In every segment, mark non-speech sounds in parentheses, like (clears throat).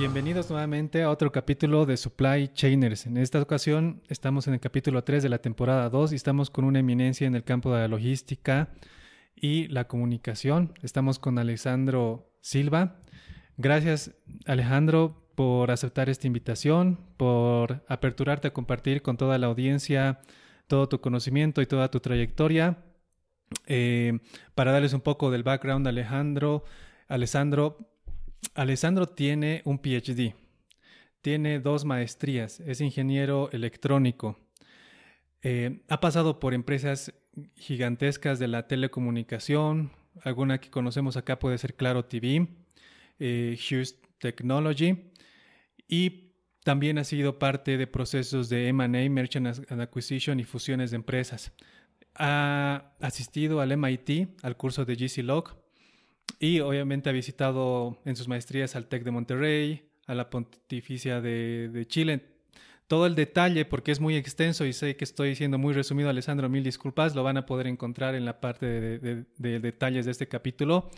Bienvenidos nuevamente a otro capítulo de Supply Chainers. En esta ocasión estamos en el capítulo 3 de la temporada 2 y estamos con una eminencia en el campo de la logística y la comunicación. Estamos con Alejandro Silva. Gracias Alejandro por aceptar esta invitación, por aperturarte a compartir con toda la audiencia todo tu conocimiento y toda tu trayectoria. Eh, para darles un poco del background Alejandro, Alessandro Alessandro tiene un PhD, tiene dos maestrías, es ingeniero electrónico. Eh, ha pasado por empresas gigantescas de la telecomunicación, alguna que conocemos acá puede ser Claro TV, eh, Hughes Technology, y también ha sido parte de procesos de M&A, Merchant and Acquisition y fusiones de empresas. Ha asistido al MIT, al curso de GC Log, y obviamente ha visitado en sus maestrías al TEC de Monterrey, a la Pontificia de, Chile. Todo el detalle, porque es muy extenso y sé que estoy siendo muy resumido, Alessandro, mil disculpas, lo van a poder encontrar en la parte de, de detalles de este capítulo.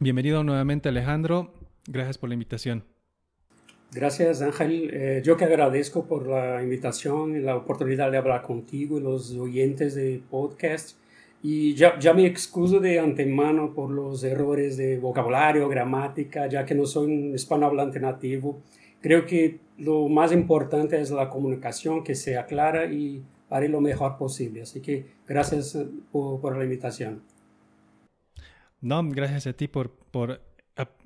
Bienvenido nuevamente, Alejandro. Gracias por la invitación. Gracias, Ángel. Eh, yo que agradezco por la invitación y la oportunidad de hablar contigo y los oyentes de podcast. Y ya, ya me excuso de antemano por los errores de vocabulario, gramática, ya que no soy un hispanohablante nativo. Creo que lo más importante es la comunicación, que sea clara y haré lo mejor posible. Así que gracias eh, por, por la invitación. No, gracias a ti por, por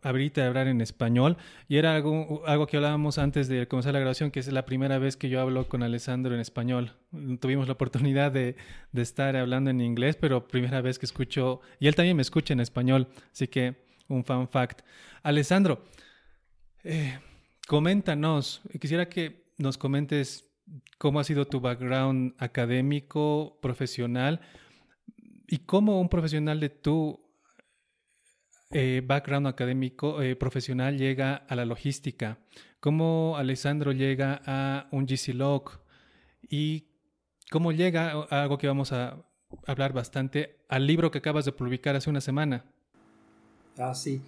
abrirte a hablar en español. Y era algo, algo que hablábamos antes de comenzar la grabación, que es la primera vez que yo hablo con Alessandro en español. Tuvimos la oportunidad de, de, estar hablando en inglés, pero primera vez que escucho, y él también me escucha en español, así que un fun fact. Alessandro, eh, coméntanos, quisiera que nos comentes cómo ha sido tu background académico, profesional, y cómo un profesional de tu eh, background académico eh, profesional llega a la logística? ¿Cómo Alessandro llega a un GCLog? ¿Y cómo llega a algo que vamos a hablar bastante, al libro que acabas de publicar hace una semana? Ah, sí.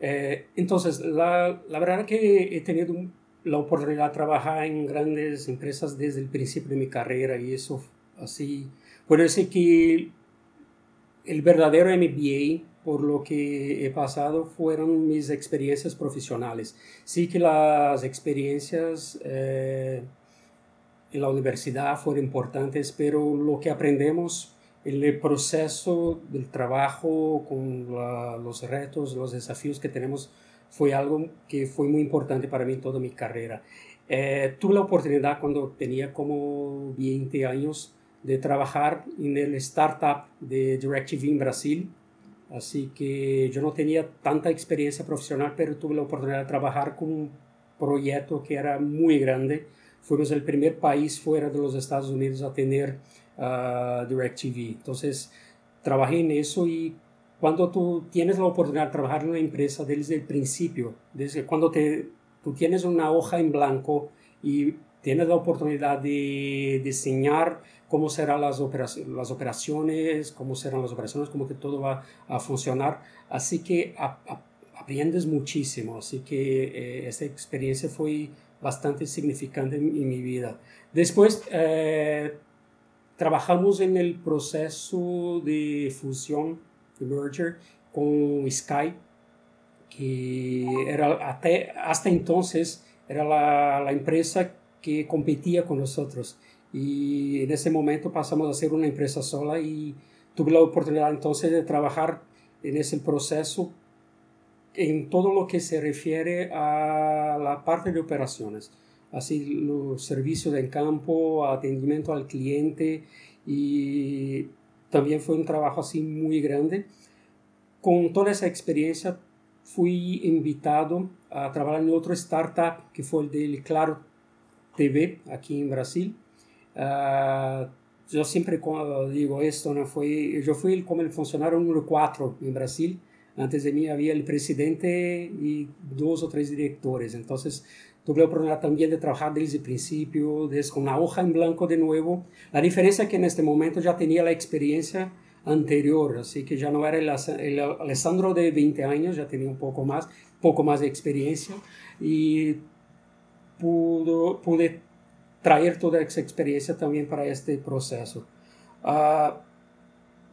Eh, entonces, la, la, verdad que he tenido la oportunidad de trabajar en grandes empresas desde el principio de mi carrera y eso así, puede decir que el verdadero MBA por lo que he pasado fueron mis experiencias profesionales. Sí que las experiencias eh, en la universidad fueron importantes, pero lo que aprendemos en el proceso del trabajo, con los retos, los desafíos que tenemos, fue algo que fue muy importante para mí toda mi carrera. Eh, tuve la oportunidad cuando tenía como 20 años de trabajar en el startup de DirecTV en Brasil, Así que yo no tenía tanta experiencia profesional, pero tuve la oportunidad de trabajar con un proyecto que era muy grande. Fuimos el primer país fuera de los Estados Unidos a tener uh, DirecTV. Entonces, trabajé en eso y cuando tú tienes la oportunidad de trabajar en una empresa desde el principio, desde cuando te, tú tienes una hoja en blanco y tienes la oportunidad de diseñar cómo serán las, operaciones, las operaciones, cómo serán las operaciones, cómo que todo va a funcionar. Así que aprendes muchísimo. Así que eh, esta experiencia fue bastante significante en, mi vida. Después eh, trabajamos en el proceso de fusión, de merger, con Sky, que era hasta, hasta entonces era la, la empresa que competía con nosotros. Y en ese momento pasamos a ser una empresa sola y tuve la oportunidad entonces de trabajar en ese proceso en todo lo que se refiere a la parte de operaciones, así los servicios en campo, atendimiento al cliente y también fue un trabajo así muy grande. Con toda esa experiencia fui invitado a trabajar en otro startup que fue el del Claro TV aquí en Brasil Uh, yo siempre digo esto, ¿no? Fue, yo fui como el funcionario número 4 en Brasil. Antes de mí había el presidente y dos o tres directores. Entonces tuve la oportunidad también de trabajar desde el principio, desde una hoja en blanco de nuevo. La diferencia es que en este momento ya tenía la experiencia anterior, así que ya no era el, el Alessandro de 20 años, ya tenía un poco más, poco más de experiencia y pudo, pude traer toda esa experiencia también para este proceso. Uh,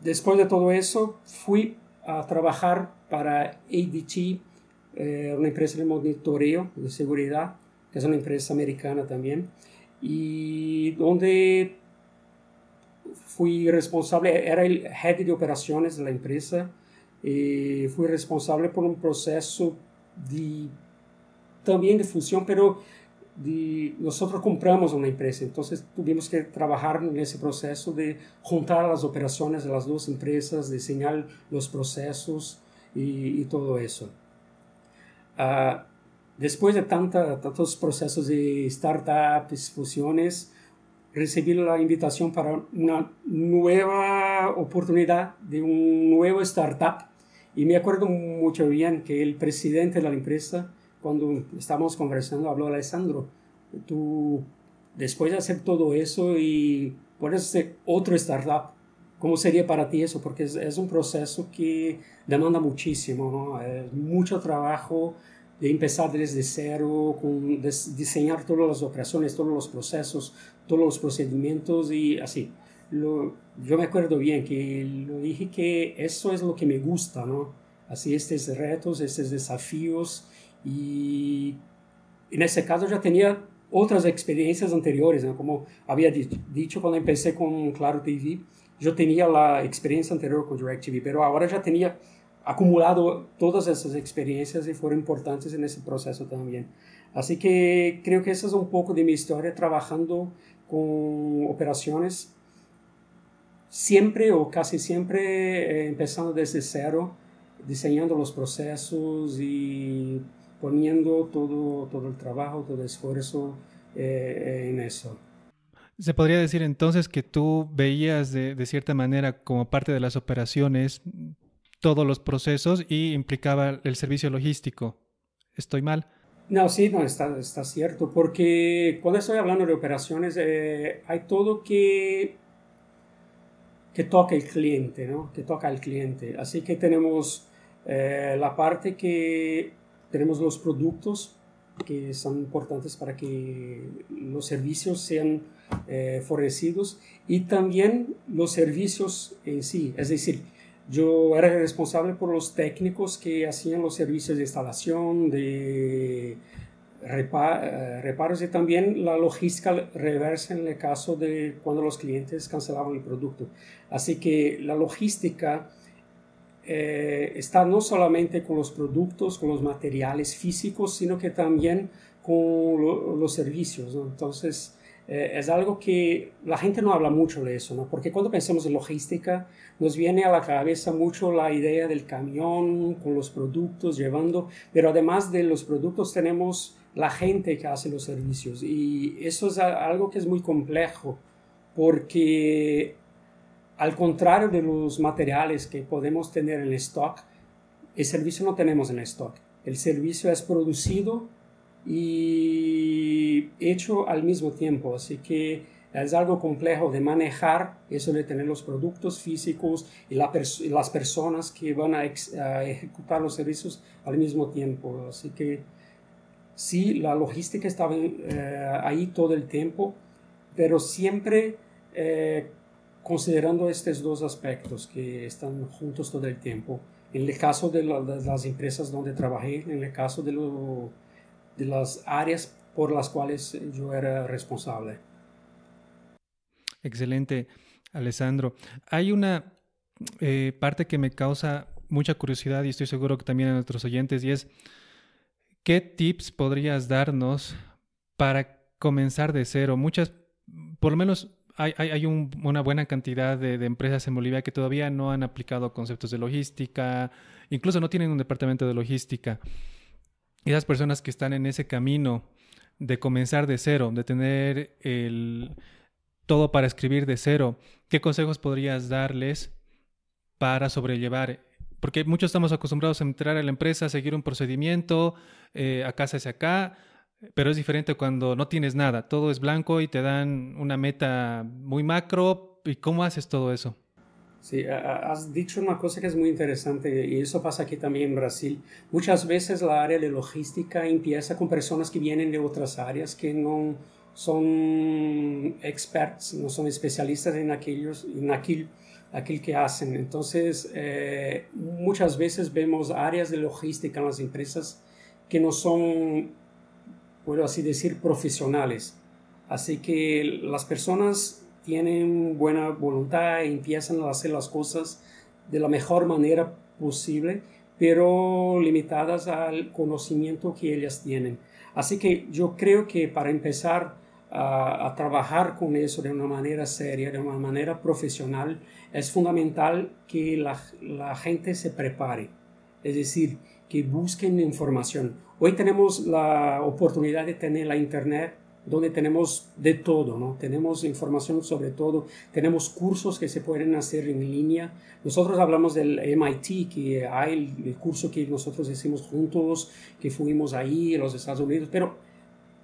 después de todo eso, fui a trabajar para ADT, eh, una empresa de monitoreo de seguridad, que es una empresa americana también, y donde fui responsable, era el head de operaciones de la empresa, y fui responsable por un proceso de, también de función, pero de, nosotros compramos una empresa, entonces tuvimos que trabajar en ese proceso de juntar las operaciones de las dos empresas, diseñar los procesos y, y todo eso. Uh, después de tanta, tantos procesos de startups, fusiones, recibí la invitación para una nueva oportunidad de un nuevo startup y me acuerdo mucho bien que el presidente de la empresa cuando estábamos conversando, habló Alessandro, tú después de hacer todo eso y puedes hacer otro startup, ¿cómo sería para ti eso? Porque es, es un proceso que demanda muchísimo, ¿no? Es mucho trabajo de empezar desde cero, con diseñar todas las operaciones, todos los procesos, todos los procedimientos y así. Lo, yo me acuerdo bien que lo dije que eso es lo que me gusta, ¿no? Así estos retos, estos desafíos y en ese caso ya tenía otras experiencias anteriores, como había dicho cuando empecé con Claro TV, yo tenía la experiencia anterior con DirecTV, pero ahora ya tenía acumulado todas esas experiencias y fueron importantes en ese proceso también. Así que creo que esa es un poco de mi historia trabajando con operaciones, siempre o casi siempre eh, empezando desde cero, diseñando los procesos y poniendo todo, todo el trabajo, todo el esfuerzo eh, en eso. Se podría decir entonces que tú veías de, de, cierta manera como parte de las operaciones todos los procesos y implicaba el servicio logístico. ¿Estoy mal? No, sí, no, está, está cierto, porque cuando estoy hablando de operaciones eh, hay todo que, que toca el cliente, ¿no? Que toca al cliente. Así que tenemos eh, la parte que tenemos los productos que son importantes para que los servicios sean eh, fornecidos y también los servicios en sí. Es decir, yo era responsable por los técnicos que hacían los servicios de instalación, de eh, reparos y también la logística reversa en el caso de cuando los clientes cancelaban el producto. Así que la logística eh, está no solamente con los productos, con los materiales físicos, sino que también con los servicios. Entonces, eh, es algo que la gente no habla mucho de eso, ¿no? porque cuando pensamos en logística, nos viene a la cabeza mucho la idea del camión con los productos llevando, pero además de los productos tenemos la gente que hace los servicios y eso es algo que es muy complejo porque al contrario de los materiales que podemos tener en stock, el servicio no tenemos en stock. El servicio es producido y hecho al mismo tiempo, así que es algo complejo de manejar eso de tener los productos físicos y, las personas que van a, ejecutar los servicios al mismo tiempo. Así que sí, la logística estaba eh, ahí todo el tiempo, pero siempre eh, considerando estos dos aspectos que están juntos todo el tiempo. En el caso de, las empresas donde trabajé, en el caso de, de las áreas por las cuales yo era responsable. Excelente, Alessandro. Hay una eh, parte que me causa mucha curiosidad y estoy seguro que también a nuestros oyentes y es, ¿qué tips podrías darnos para comenzar de cero? Muchas, por lo menos hay, una buena cantidad de, empresas en Bolivia que todavía no han aplicado conceptos de logística, incluso no tienen un departamento de logística. Y esas personas que están en ese camino de comenzar de cero, de tener todo para escribir de cero, ¿qué consejos podrías darles para sobrellevar? Porque muchos estamos acostumbrados a entrar a la empresa, a seguir un procedimiento, eh, acá se hace acá, pero es diferente cuando no tienes nada, todo es blanco y te dan una meta muy macro. ¿Y cómo haces todo eso? Sí, has dicho una cosa que es muy interesante y eso pasa aquí también en Brasil. Muchas veces la área de logística empieza con personas que vienen de otras áreas que no son experts, no son especialistas en, aquellos, en aquel, aquel que hacen. Entonces, eh, muchas veces vemos áreas de logística en las empresas que no son, puedo así decir, profesionales. Así que las personas tienen buena voluntad empiezan a hacer las cosas de la mejor manera posible, pero limitadas al conocimiento que ellas tienen. Así que yo creo que para empezar a, trabajar con eso de una manera seria, de una manera profesional, es fundamental que la, la gente se prepare, es decir, que busquen información. Hoy tenemos la oportunidad de tener la Internet donde tenemos de todo, ¿no? Tenemos información sobre todo, tenemos cursos que se pueden hacer en línea. Nosotros hablamos del MIT, que hay el, curso que nosotros hicimos juntos, que fuimos ahí en los Estados Unidos, pero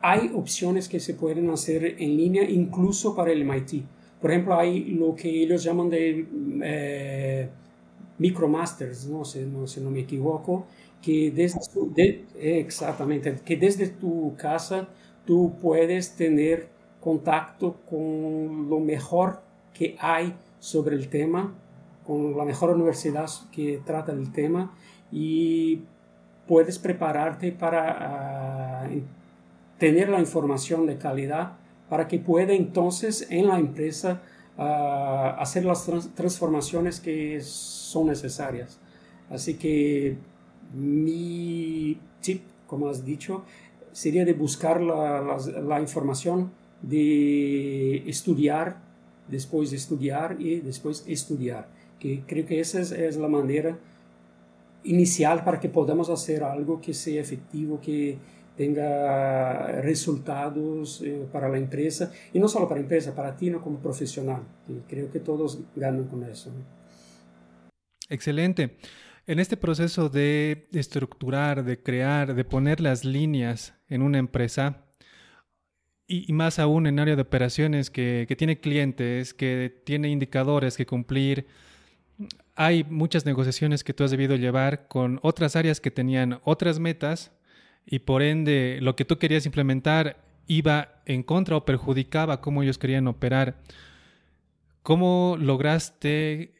hay opciones que se pueden hacer en línea incluso para el MIT. Por ejemplo, hay lo que ellos llaman de eh, micromasters, ¿no? Si, no, si no me equivoco, que desde, exactamente, que desde tu casa tú puedes tener contacto con lo mejor que hay sobre el tema, con la mejor universidad que trata el tema y puedes prepararte para ah, tener la información de calidad para que pueda entonces en la empresa ah, hacer las transformaciones que son necesarias. Así que mi tip, como has dicho, sería de buscar la, información, de estudiar, después de estudiar y después estudiar. Que creo que esa es, la manera inicial para que podamos hacer algo que sea efectivo, que tenga resultados eh, para la empresa y no solo para la empresa, para ti no como profesional. Creo que todos ganan con eso. Excelente. En este proceso de estructurar, de crear, de poner las líneas en una empresa, y, más aún en área de operaciones que, tiene clientes, que tiene indicadores que cumplir, hay muchas negociaciones que tú has debido llevar con otras áreas que tenían otras metas y por ende lo que tú querías implementar iba en contra o perjudicaba cómo ellos querían operar. ¿Cómo lograste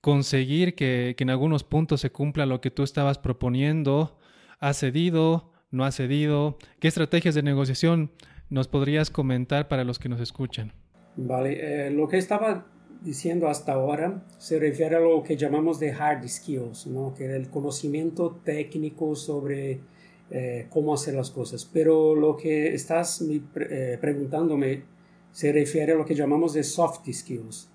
conseguir que, en algunos puntos se cumpla lo que tú estabas proponiendo? ¿Ha cedido? ¿No ha cedido? ¿Qué estrategias de negociación nos podrías comentar para los que nos escuchan? Vale, eh, lo que estaba diciendo hasta ahora se refiere a lo que llamamos de hard skills, ¿no? que es el conocimiento técnico sobre eh, cómo hacer las cosas. Pero lo que estás eh, preguntándome se refiere a lo que llamamos de soft skills,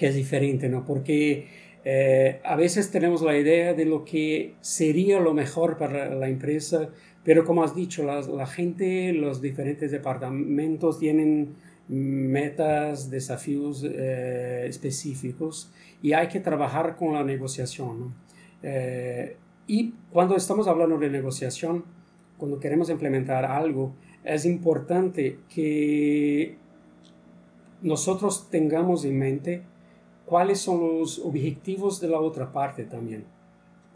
que es diferente, ¿no? Porque eh, a veces tenemos la idea de lo que sería lo mejor para la empresa, pero como has dicho, la, la gente, los diferentes departamentos tienen metas, desafíos eh, específicos y hay que trabajar con la negociación. ¿no? Eh, y cuando estamos hablando de negociación, cuando queremos implementar algo, es importante que nosotros tengamos en mente cuáles son los objetivos de la otra parte también.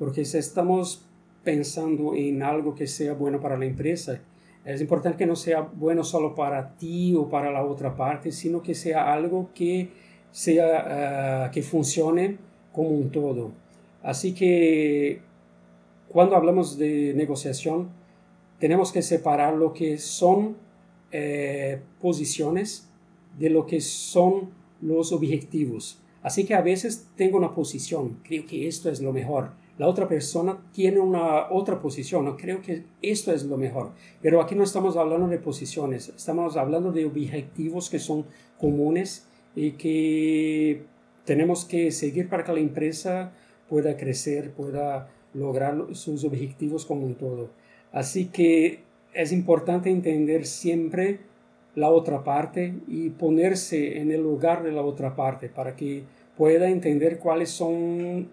Porque si estamos pensando en algo que sea bueno para la empresa, es importante que no sea bueno solo para ti o para la otra parte, sino que sea algo que, sea, ah, que funcione como un todo. Así que cuando hablamos de negociación, tenemos que separar lo que son eh, posiciones de lo que son los objetivos. Así que a veces tengo una posición, creo que esto es lo mejor. La otra persona tiene una otra posición, no creo que esto es lo mejor. Pero aquí no estamos hablando de posiciones, estamos hablando de objetivos que son comunes y que tenemos que seguir para que la empresa pueda crecer, pueda lograr sus objetivos como un todo. Así que es importante entender siempre la otra parte y ponerse en el lugar de la otra parte para que pueda entender cuáles son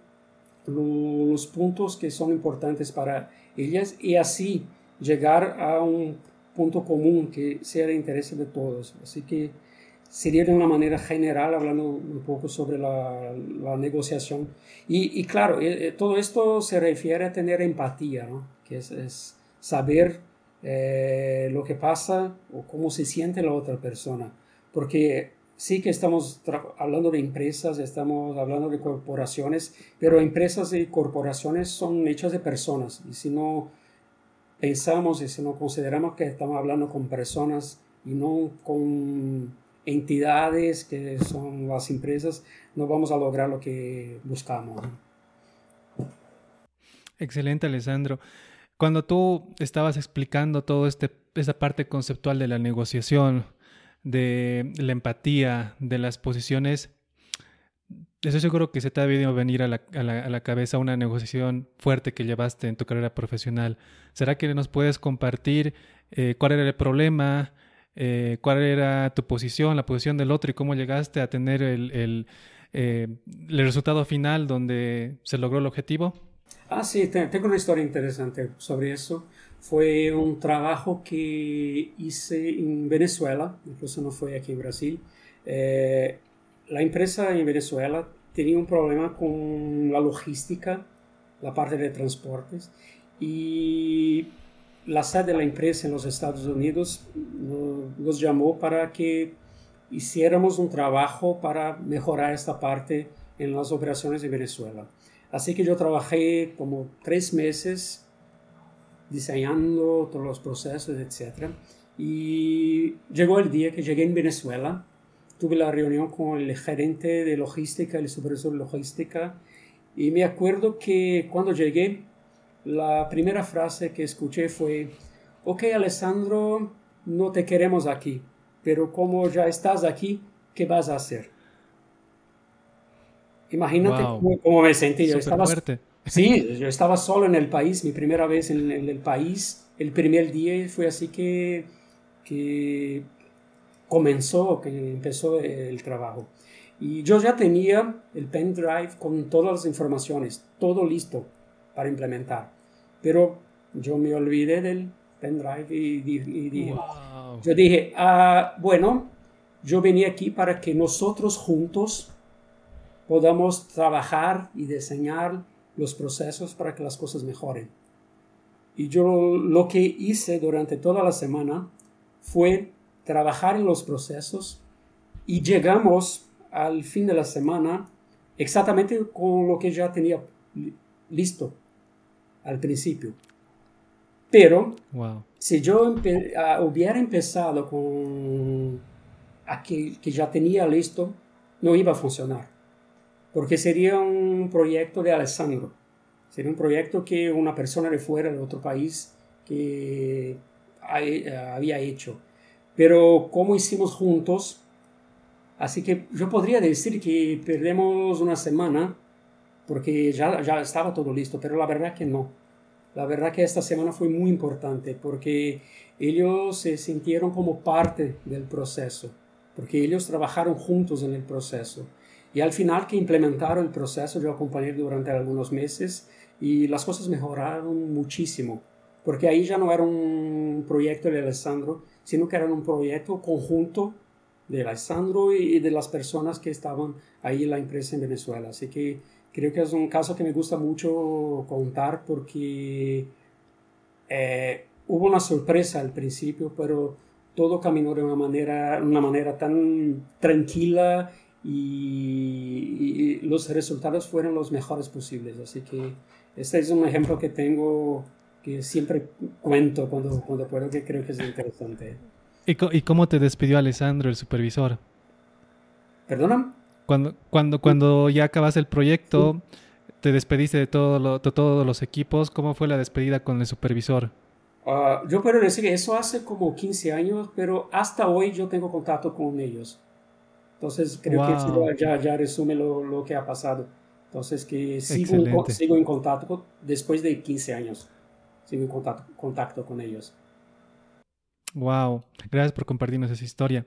los puntos que son importantes para ellas y así llegar a un punto común que sea de interés de todos. Así que sería de una manera general, hablando un poco sobre la, negociación. Y, claro, eh, eh, todo esto se refiere a tener empatía, ¿no? que es saber eh, lo que pasa o cómo se siente la otra persona. Porque sí que estamos hablando de empresas, estamos hablando de corporaciones, pero empresas y corporaciones son hechas de personas. Y si no pensamos y si no consideramos que estamos hablando con personas y no con entidades que son las empresas, no vamos a lograr lo que buscamos. Excelente, Alessandro. Cuando tú estabas explicando toda este, esta parte conceptual de la negociación, de la empatía, de las posiciones, estoy seguro que se te ha debido venir a la, a, la, cabeza una negociación fuerte que llevaste en tu carrera profesional. ¿Será que nos puedes compartir eh, cuál era el problema, eh, cuál era tu posición, la posición del otro y cómo llegaste a tener el, el, eh, el resultado final donde se logró el objetivo? Ah, sí, tengo una historia interesante sobre eso. Fue un trabajo que hice en Venezuela, incluso no fue aquí en Brasil. Eh, la empresa en Venezuela tenía un problema con la logística, la parte de transportes, y la sede de la empresa en los Estados Unidos nos llamó para que hiciéramos un trabajo para mejorar esta parte en las operaciones de Venezuela. Así que yo trabajé como tres meses diseñando todos los procesos, etc. Y llegó el día que llegué en Venezuela, tuve la reunión con el gerente de logística, el supervisor de logística, y me acuerdo que cuando llegué, la primera frase que escuché fue, ok Alessandro, no te queremos aquí, pero como ya estás aquí, ¿qué vas a hacer? Imagínate cómo, me sentí. Yo estaba, Sí, (laughs) yo estaba solo en el país, mi primera vez en, el país. El primer día fue así que, que comenzó, que empezó el trabajo. Y yo ya tenía el pendrive con todas las informaciones, todo listo para implementar. Pero yo me olvidé del pendrive y, dije, yo dije, ah, bueno, yo venía aquí para que nosotros juntos podamos trabajar y diseñar los procesos para que las cosas mejoren. Y yo lo que hice durante toda la semana fue trabajar en los procesos y llegamos al fin de la semana exactamente con lo que ya tenía listo al principio. Pero si yo ah, hubiera empezado con aquel que ya tenía listo, no iba a funcionar. Porque sería un proyecto de Alessandro. Sería un proyecto que una persona de fuera de otro país que había hecho. Pero como hicimos juntos, así que yo podría decir que perdemos una semana porque ya, ya estaba todo listo, pero la verdad que no. La verdad que esta semana fue muy importante porque ellos se sintieron como parte del proceso, porque ellos trabajaron juntos en el proceso. Y al final que implementaron el proceso, yo acompañé durante algunos meses y las cosas mejoraron muchísimo, porque ahí ya no era un proyecto de Alessandro, sino que era un proyecto conjunto de Alessandro y de las personas que estaban ahí en la empresa en Venezuela. Así que creo que es un caso que me gusta mucho contar porque eh, hubo una sorpresa al principio, pero todo caminó de una manera, una manera tan tranquila y, los resultados fueron los mejores posibles. Así que este es un ejemplo que tengo que siempre cuento cuando, cuando puedo, que creo que es interesante. ¿Y, cómo te despidió Alessandro, el supervisor? ¿Perdona? Cuando, cuando, cuando ya acabas el proyecto, te despediste de, todo de todos los equipos. ¿Cómo fue la despedida con el supervisor? Ah, yo puedo decir que eso hace como 15 años, pero hasta hoy yo tengo contacto con ellos. Entonces creo que ya, ya resume lo, lo, que ha pasado. Entonces que sigo, sigo en contacto después de 15 años. Sigo en contacto, contacto con ellos. Wow, gracias por compartirnos esa historia.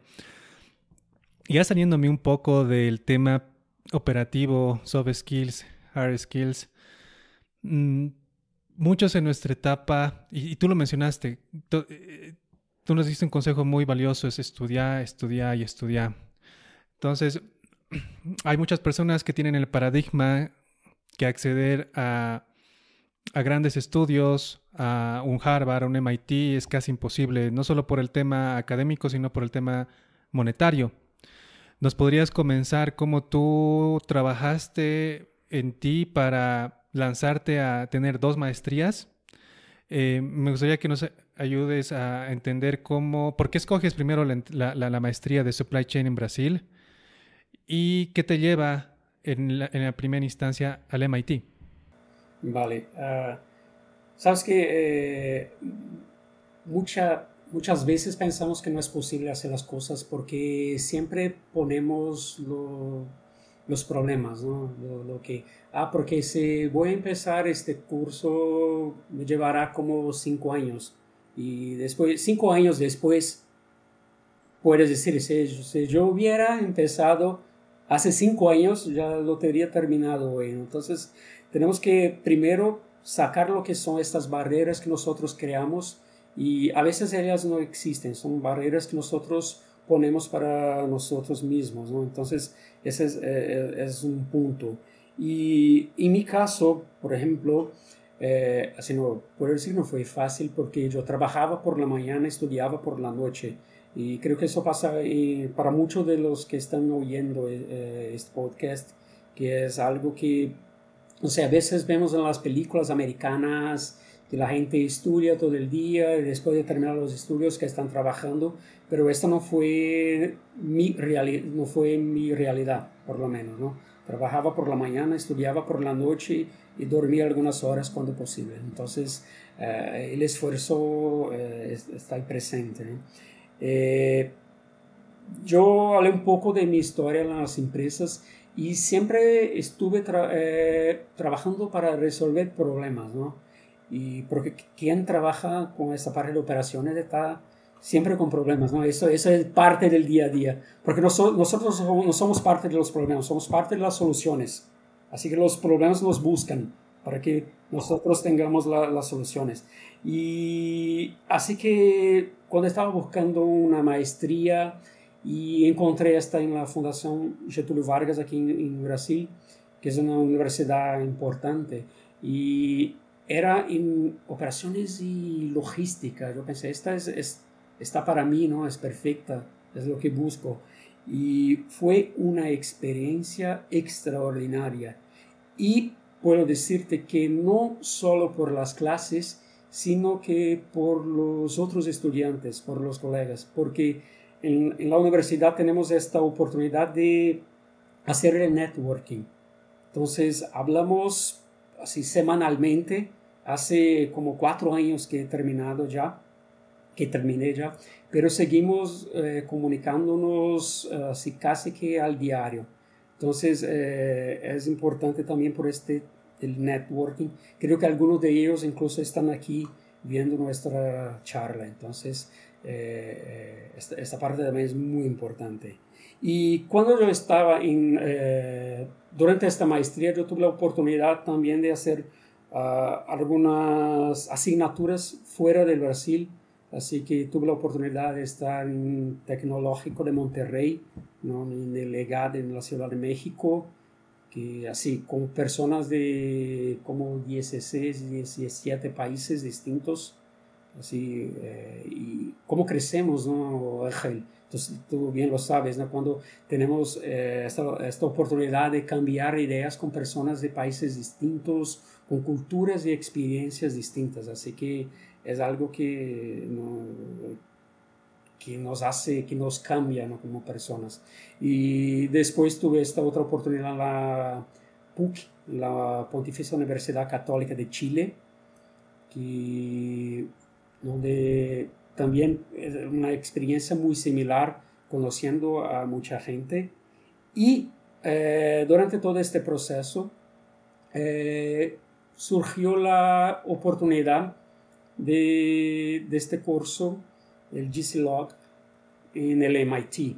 Ya saliéndome un poco del tema operativo, soft skills, hard skills, mm, muchos en nuestra etapa, y, tú lo mencionaste, tú, eh, tú nos diste un consejo muy valioso, es estudiar, estudiar y estudiar. Entonces, (clears throat) hay muchas personas que tienen el paradigma que acceder a, grandes estudios, a un Harvard, a un MIT, es casi imposible, no solo por el tema académico, sino por el tema monetario. ¿Nos podrías comenzar cómo tú trabajaste en ti para lanzarte a tener dos maestrías? Eh, me gustaría que nos ayudes a entender cómo, por qué escoges primero la, maestría de Supply Chain en Brasil y qué te lleva en la, primera instancia al MIT. Vale. Ah, Sabes que eh, muchas veces pensamos que no es posible hacer las cosas porque siempre ponemos los problemas, ¿no? Lo, que, ah, porque si voy a empezar este curso me llevará como cinco años y después, cinco años después, puedes decir, si, si yo hubiera empezado hace cinco años, ya lo tendría terminado. Entonces, tenemos que primero sacar lo que son estas barreras que nosotros creamos y a veces ellas no existen, son barreras que nosotros ponemos para nosotros mismos. Entonces, ese es, eh, es, un punto. Y en mi caso, por ejemplo, eh, así no, puedo decir no fue fácil porque yo trabajaba por la mañana, estudiaba por la noche. Y creo que eso pasa eh, para muchos de los que están oyendo eh, este podcast, que es algo que o sea, a veces vemos en las películas americanas que la gente estudia todo el día y después de terminar los estudios que están trabajando, pero esta no fue mi, realidad, no fue mi realidad, por lo menos, ¿no? Trabajaba por la mañana, estudiaba por la noche y dormía algunas horas cuando posible. Entonces, eh, el esfuerzo eh, está ahí presente. Eh, yo hablé un poco de mi historia en las empresas y siempre estuve eh, trabajando para resolver problemas, ¿no? Y porque quien trabaja con esa parte de operaciones está siempre con problemas, ¿no? Eso, eso es parte del día a día, porque nosotros, nosotros no somos parte de los problemas, somos parte de las soluciones. Así que los problemas nos buscan para que nosotros tengamos las soluciones. Y así que cuando estaba buscando una maestría, y encontrei esta en la Fundación Getúlio Vargas aquí en, Brasil, que es una universidad importante. Y era en operaciones y logística. Yo pensé, esta es, es, está para mí, ¿no? Es perfecta, es lo que busco. Y fue una experiencia extraordinaria. Y puedo decirte que no solo por las clases, sino que por los otros estudiantes, por los colegas, porque en, la universidad tenemos esta oportunidad de hacer el networking. Entonces, hablamos así semanalmente. Hace como cuatro años que he terminado ya, que terminé ya, pero seguimos eh, comunicándonos eh, así casi que al diario. Entonces, eh, es importante también por este el networking. Creo que algunos de ellos incluso están aquí viendo nuestra charla. Entonces, eh, esta, parte también es muy importante. Y cuando yo estaba en, eh, durante esta maestría, yo tuve la oportunidad también de hacer ah, algunas asignaturas fuera del Brasil. Así que tuve la oportunidad de estar en Tecnológico de Monterrey, ¿no? en el EGAD en la Ciudad de México, así con personas de como 16, 17 países distintos así, eh, y cómo crecemos, ¿no, Ángel? Entonces, tú bien lo sabes, ¿no? Cuando tenemos eh, esta, esta, oportunidad de cambiar ideas con personas de países distintos, con culturas y experiencias distintas. Así que es algo que, que nos hace, que nos cambia ¿no? como personas. Y después tuve esta otra oportunidad en la PUC, la Pontificia Universidad Católica de Chile, que donde también es una experiencia muy similar conociendo a mucha gente y eh, durante todo este proceso eh, surgió la oportunidad de, de, este curso, el GCLOG, en el MIT.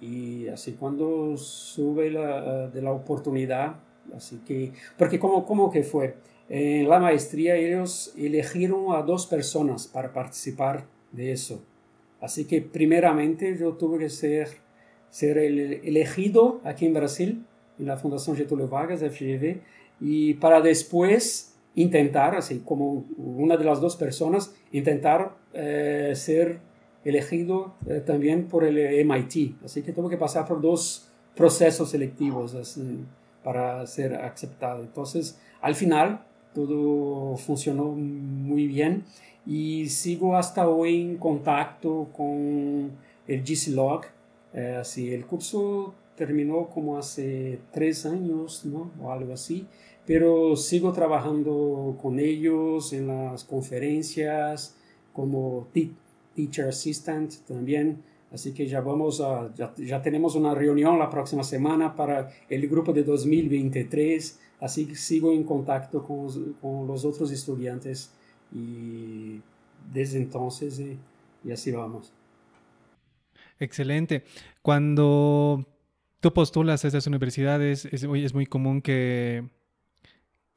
Y así cuando sube la, de la oportunidad, así que, porque como, como que fue, en la maestría ellos eligieron a dos personas para participar de eso. Así que primeramente yo tuve que ser ser elegido aquí en Brasil, en la Fundación Getúlio Vargas, FGV, y para después intentar, así como una de las dos personas, intentar eh, ser elegido eh, también por el MIT. Así que tuvo que pasar por dos procesos selectivos para ser aceptado. Entonces, al final, todo funcionó muy bien y sigo hasta hoy en contacto con el GCLog. Eh, así, el curso terminó como hace tres años, ¿no? O algo así, pero sigo trabajando con ellos en las conferencias como teacher assistant también. Así que ya vamos a, ya, ya, tenemos una reunión la próxima semana para el grupo de 2023. Así que sigo en contacto con, con los otros estudiantes y desde entonces y, y así vamos. Excelente. Cuando tú postulas a estas universidades, es, es muy común que,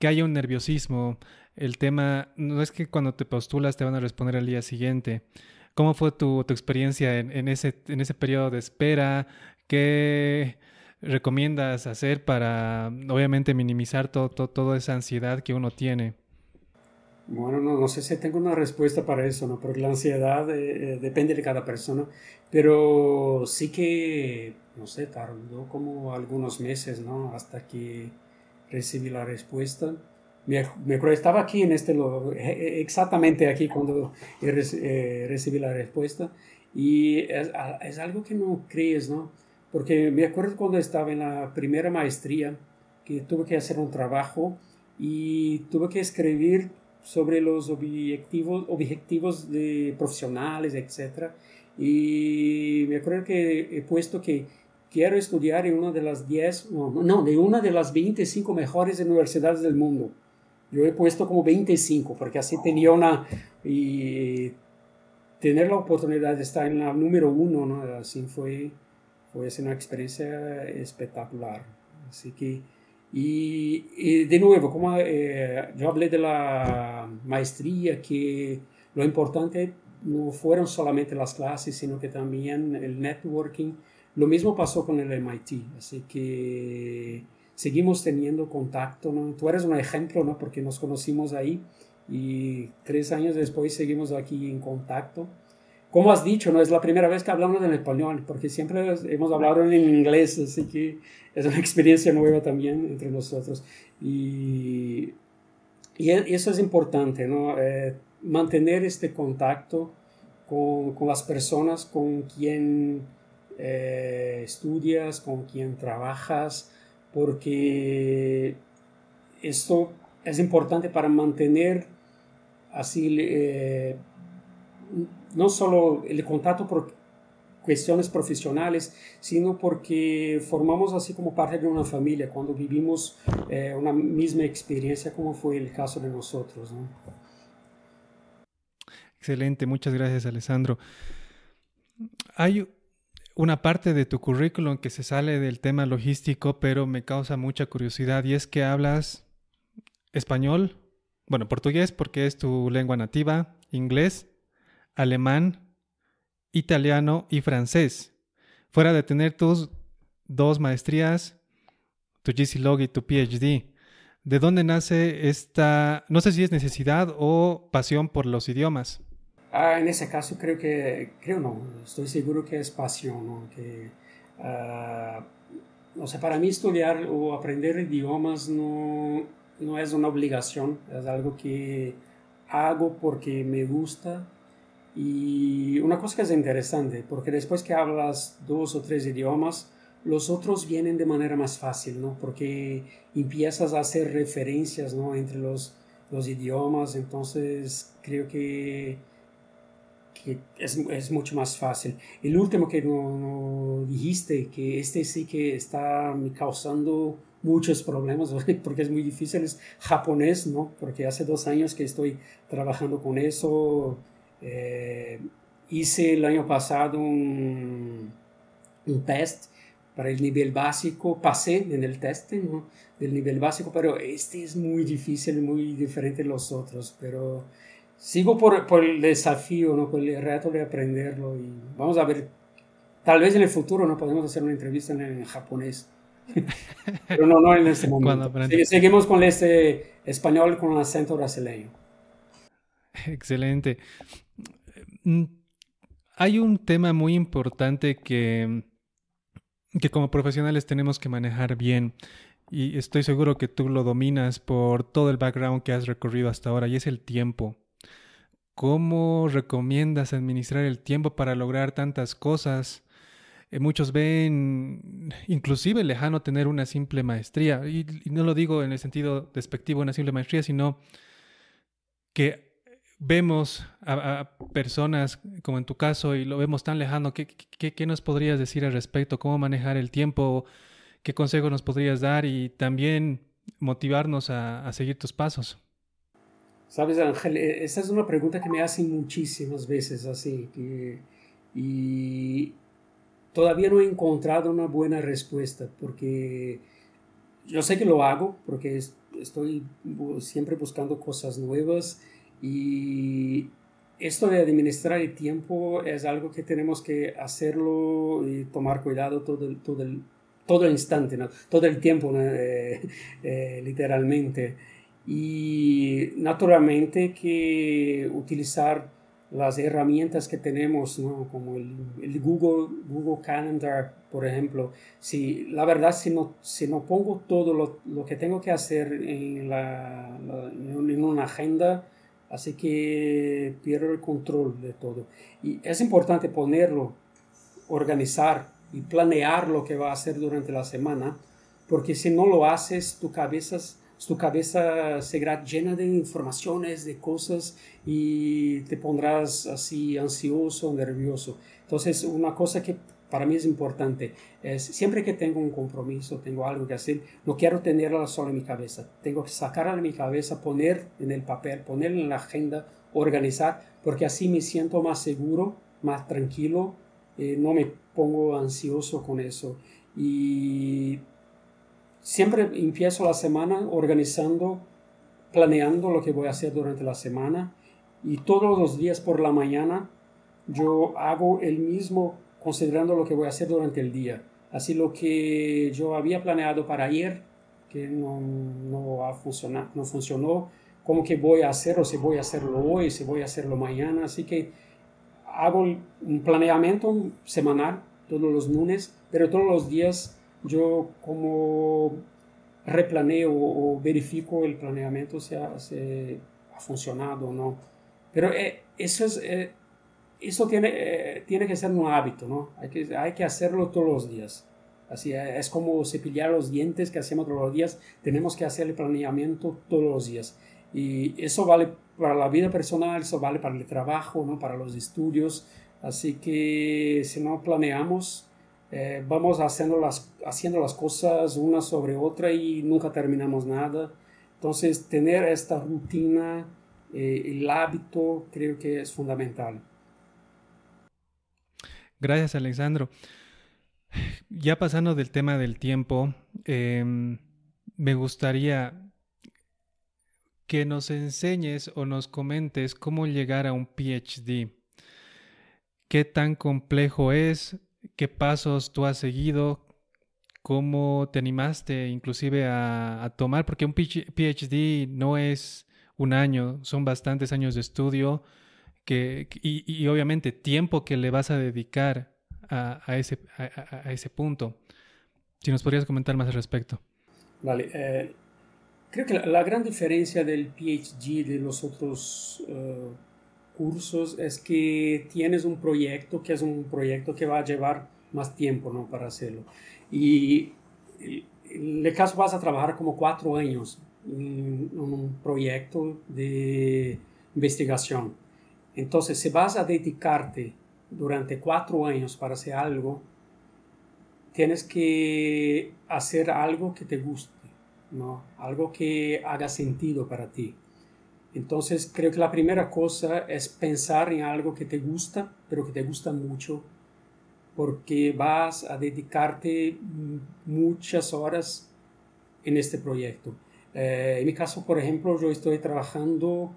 que haya un nerviosismo. El tema no es que cuando te postulas te van a responder al día siguiente. ¿Cómo fue tu, tu experiencia en, ese, en ese periodo de espera? ¿Qué recomiendas hacer para, obviamente, minimizar todo, todo, toda esa ansiedad que uno tiene? Bueno, no, no, sé si tengo una respuesta para eso, ¿no? Porque la ansiedad eh, eh, depende de cada persona, pero sí que, no sé, tardó como algunos meses, ¿no? Hasta que recibí la respuesta. Me, acuerdo, estaba aquí en este, lo, exactamente aquí cuando eh, recibí la respuesta y es, es, algo que no crees, ¿no? Porque me acuerdo cuando estaba en la primera maestría que tuve que hacer un trabajo y tuve que escribir sobre los objetivos, objetivos de profesionales, etc. Y me acuerdo que he puesto que quiero estudiar en una de las 10, no, de una de las 25 mejores universidades del mundo. Yo he puesto como 25, porque así tenía una... Y tener la oportunidad de estar en la número uno, ¿no? Así fue, fue una experiencia espectacular. Así que y, de nuevo, como eh, yo hablé de la maestría, que lo importante no fueron solamente las clases, sino que también el networking. Lo mismo pasó con el MIT, así que seguimos teniendo contacto. ¿no? Tú eres un ejemplo, ¿no? porque nos conocimos ahí y tres años después seguimos aquí en contacto como has dicho, no es la primera vez que hablamos en español, porque siempre hemos hablado en inglés, así que es una experiencia nueva también entre nosotros. Y, y e, eso es importante, ¿no? Eh, mantener este contacto con, con, las personas con quien eh, estudias, con quien trabajas, porque esto es importante para mantener así eh, no solo el contacto por cuestiones profesionales, sino porque formamos así como parte de una familia cuando vivimos eh, una misma experiencia como fue el caso de nosotros. ¿no? Excelente, muchas gracias Alessandro. Hay una parte de tu currículum que se sale del tema logístico, pero me causa mucha curiosidad y es que hablas español, bueno, portugués porque es tu lengua nativa, inglés, alemán, italiano y francés. Fuera de tener tus dos maestrías, tu GC Log y tu PhD. ¿De dónde nace esta, no sé si es necesidad o pasión por los idiomas? Ah, en ese caso creo que, creo no, estoy seguro que es pasión, ¿no? que, uh, o sea, para mí estudiar o aprender idiomas no, no es una obligación, es algo que hago porque me gusta y una cosa que es interesante, porque después que hablas dos o tres idiomas, los otros vienen de manera más fácil, ¿no? Porque empiezas a hacer referencias, ¿no? Entre los, los idiomas, entonces creo que, que es, es, mucho más fácil. El último que no, no, dijiste, que este sí que está causando muchos problemas, (laughs) porque es muy difícil, es japonés, ¿no? Porque hace dos años que estoy trabajando con eso eh, hice el año pasado un, un, test para el nivel básico, pasé en el test ¿no? del nivel básico, pero este es muy difícil, muy diferente de los otros, pero sigo por, por el desafío, ¿no? por el reto de aprenderlo y vamos a ver Tal vez en el futuro no podemos hacer una entrevista en, japonés. (laughs) Pero no, no en este momento. seguimos con este español con acento brasileño. Excelente. Mm, hay un tema muy importante que, que como profesionales tenemos que manejar bien y estoy seguro que tú lo dominas por todo el background que has recorrido hasta ahora y es el tiempo. ¿Cómo recomiendas administrar el tiempo para lograr tantas cosas? Eh, muchos ven inclusive lejano tener una simple maestría y, no lo digo en el sentido despectivo una simple maestría, sino que vemos a, personas como en tu caso y lo vemos tan lejano, ¿qué, ¿qué, nos podrías decir al respecto? ¿Cómo manejar el tiempo? ¿Qué consejo nos podrías dar? Y también motivarnos a, seguir tus pasos. Sabes, Ángel, e, esa es una pregunta que me hacen muchísimas veces así. y todavía no he encontrado una buena respuesta porque yo sé que lo hago porque estoy siempre buscando cosas nuevas y esto de administrar el tiempo es algo que tenemos que hacerlo y tomar cuidado todo el, todo todo el instante, todo el tiempo, eh, eh, literalmente. Y naturalmente que utilizar las herramientas que tenemos, ¿no? como el, el, Google, Google Calendar, por ejemplo. Si, la verdad, si no, si no pongo todo lo, lo que tengo que hacer en, la, en una agenda, Así que pierdo el control de todo. Y es importante ponerlo, organizar y planear lo que va a hacer durante la semana, porque si no lo haces, tu cabeza, tu cabeza seguirá llena de informaciones, de cosas y te pondrás así ansioso, nervioso. Entonces, una cosa que para mí es importante. Es, siempre que tengo un compromiso, tengo algo que hacer, no quiero tenerlo solo en mi cabeza. Tengo que sacarla de mi cabeza, poner en el papel, poner en la agenda, organizar, porque así me siento más seguro, más tranquilo, eh, no me pongo ansioso con eso. Y siempre empiezo la semana organizando, planeando lo que voy a hacer durante la semana. Y todos los días por la mañana yo hago el mismo considerando lo que voy a hacer durante el día. Así lo que yo había planeado para ayer, que no, no, ha no funcionó, como que voy a hacerlo, si voy a hacerlo hoy, si voy a hacerlo mañana. Así que hago un planeamiento semanal todos los lunes, pero todos los días yo como replaneo o verifico el planeamiento si ha, funcionado o no. Pero eh, eso es... Eh, eso tiene, eh, tiene que ser un hábito, ¿no? Hay que, hay que hacerlo todos los días. Así es como cepillar los dientes que hacemos todos los días. Tenemos que hacer el planeamiento todos los días. Y eso vale para la vida personal, eso vale para el trabajo, ¿no? Para los estudios. Así que si no planeamos, eh, vamos haciendo las, haciendo las cosas una sobre otra y nunca terminamos nada. Entonces, tener esta rutina, el hábito, creo que es fundamental. Gracias, Alexandro. Ya pasando del tema del tiempo, em, me gustaría que nos enseñes o nos comentes cómo llegar a un PhD. ¿Qué tan complejo es? ¿Qué pasos tú has seguido? ¿Cómo te animaste inclusive a, tomar? Porque un PhD no es un año, son bastantes años de estudio y, obviamente tiempo que le vas a dedicar a, ese, a, ese punto. Si nos podrías comentar más al respecto. Vale. Eh, creo que la, gran diferencia del PhD de los otros eh, cursos es que tienes un proyecto que es un proyecto que va a llevar más tiempo ¿no? para hacerlo. Y en el caso vas a trabajar como cuatro años en un proyecto de investigación. Entonces, si vas a dedicarte durante cuatro años para hacer algo, tienes que hacer algo que te guste, ¿no? algo que haga sentido para ti. Entonces, creo que la primera cosa es pensar en algo que te gusta, pero que te gusta mucho, porque vas a dedicarte muchas horas en este proyecto. Eh, en mi caso, por ejemplo, yo estoy trabajando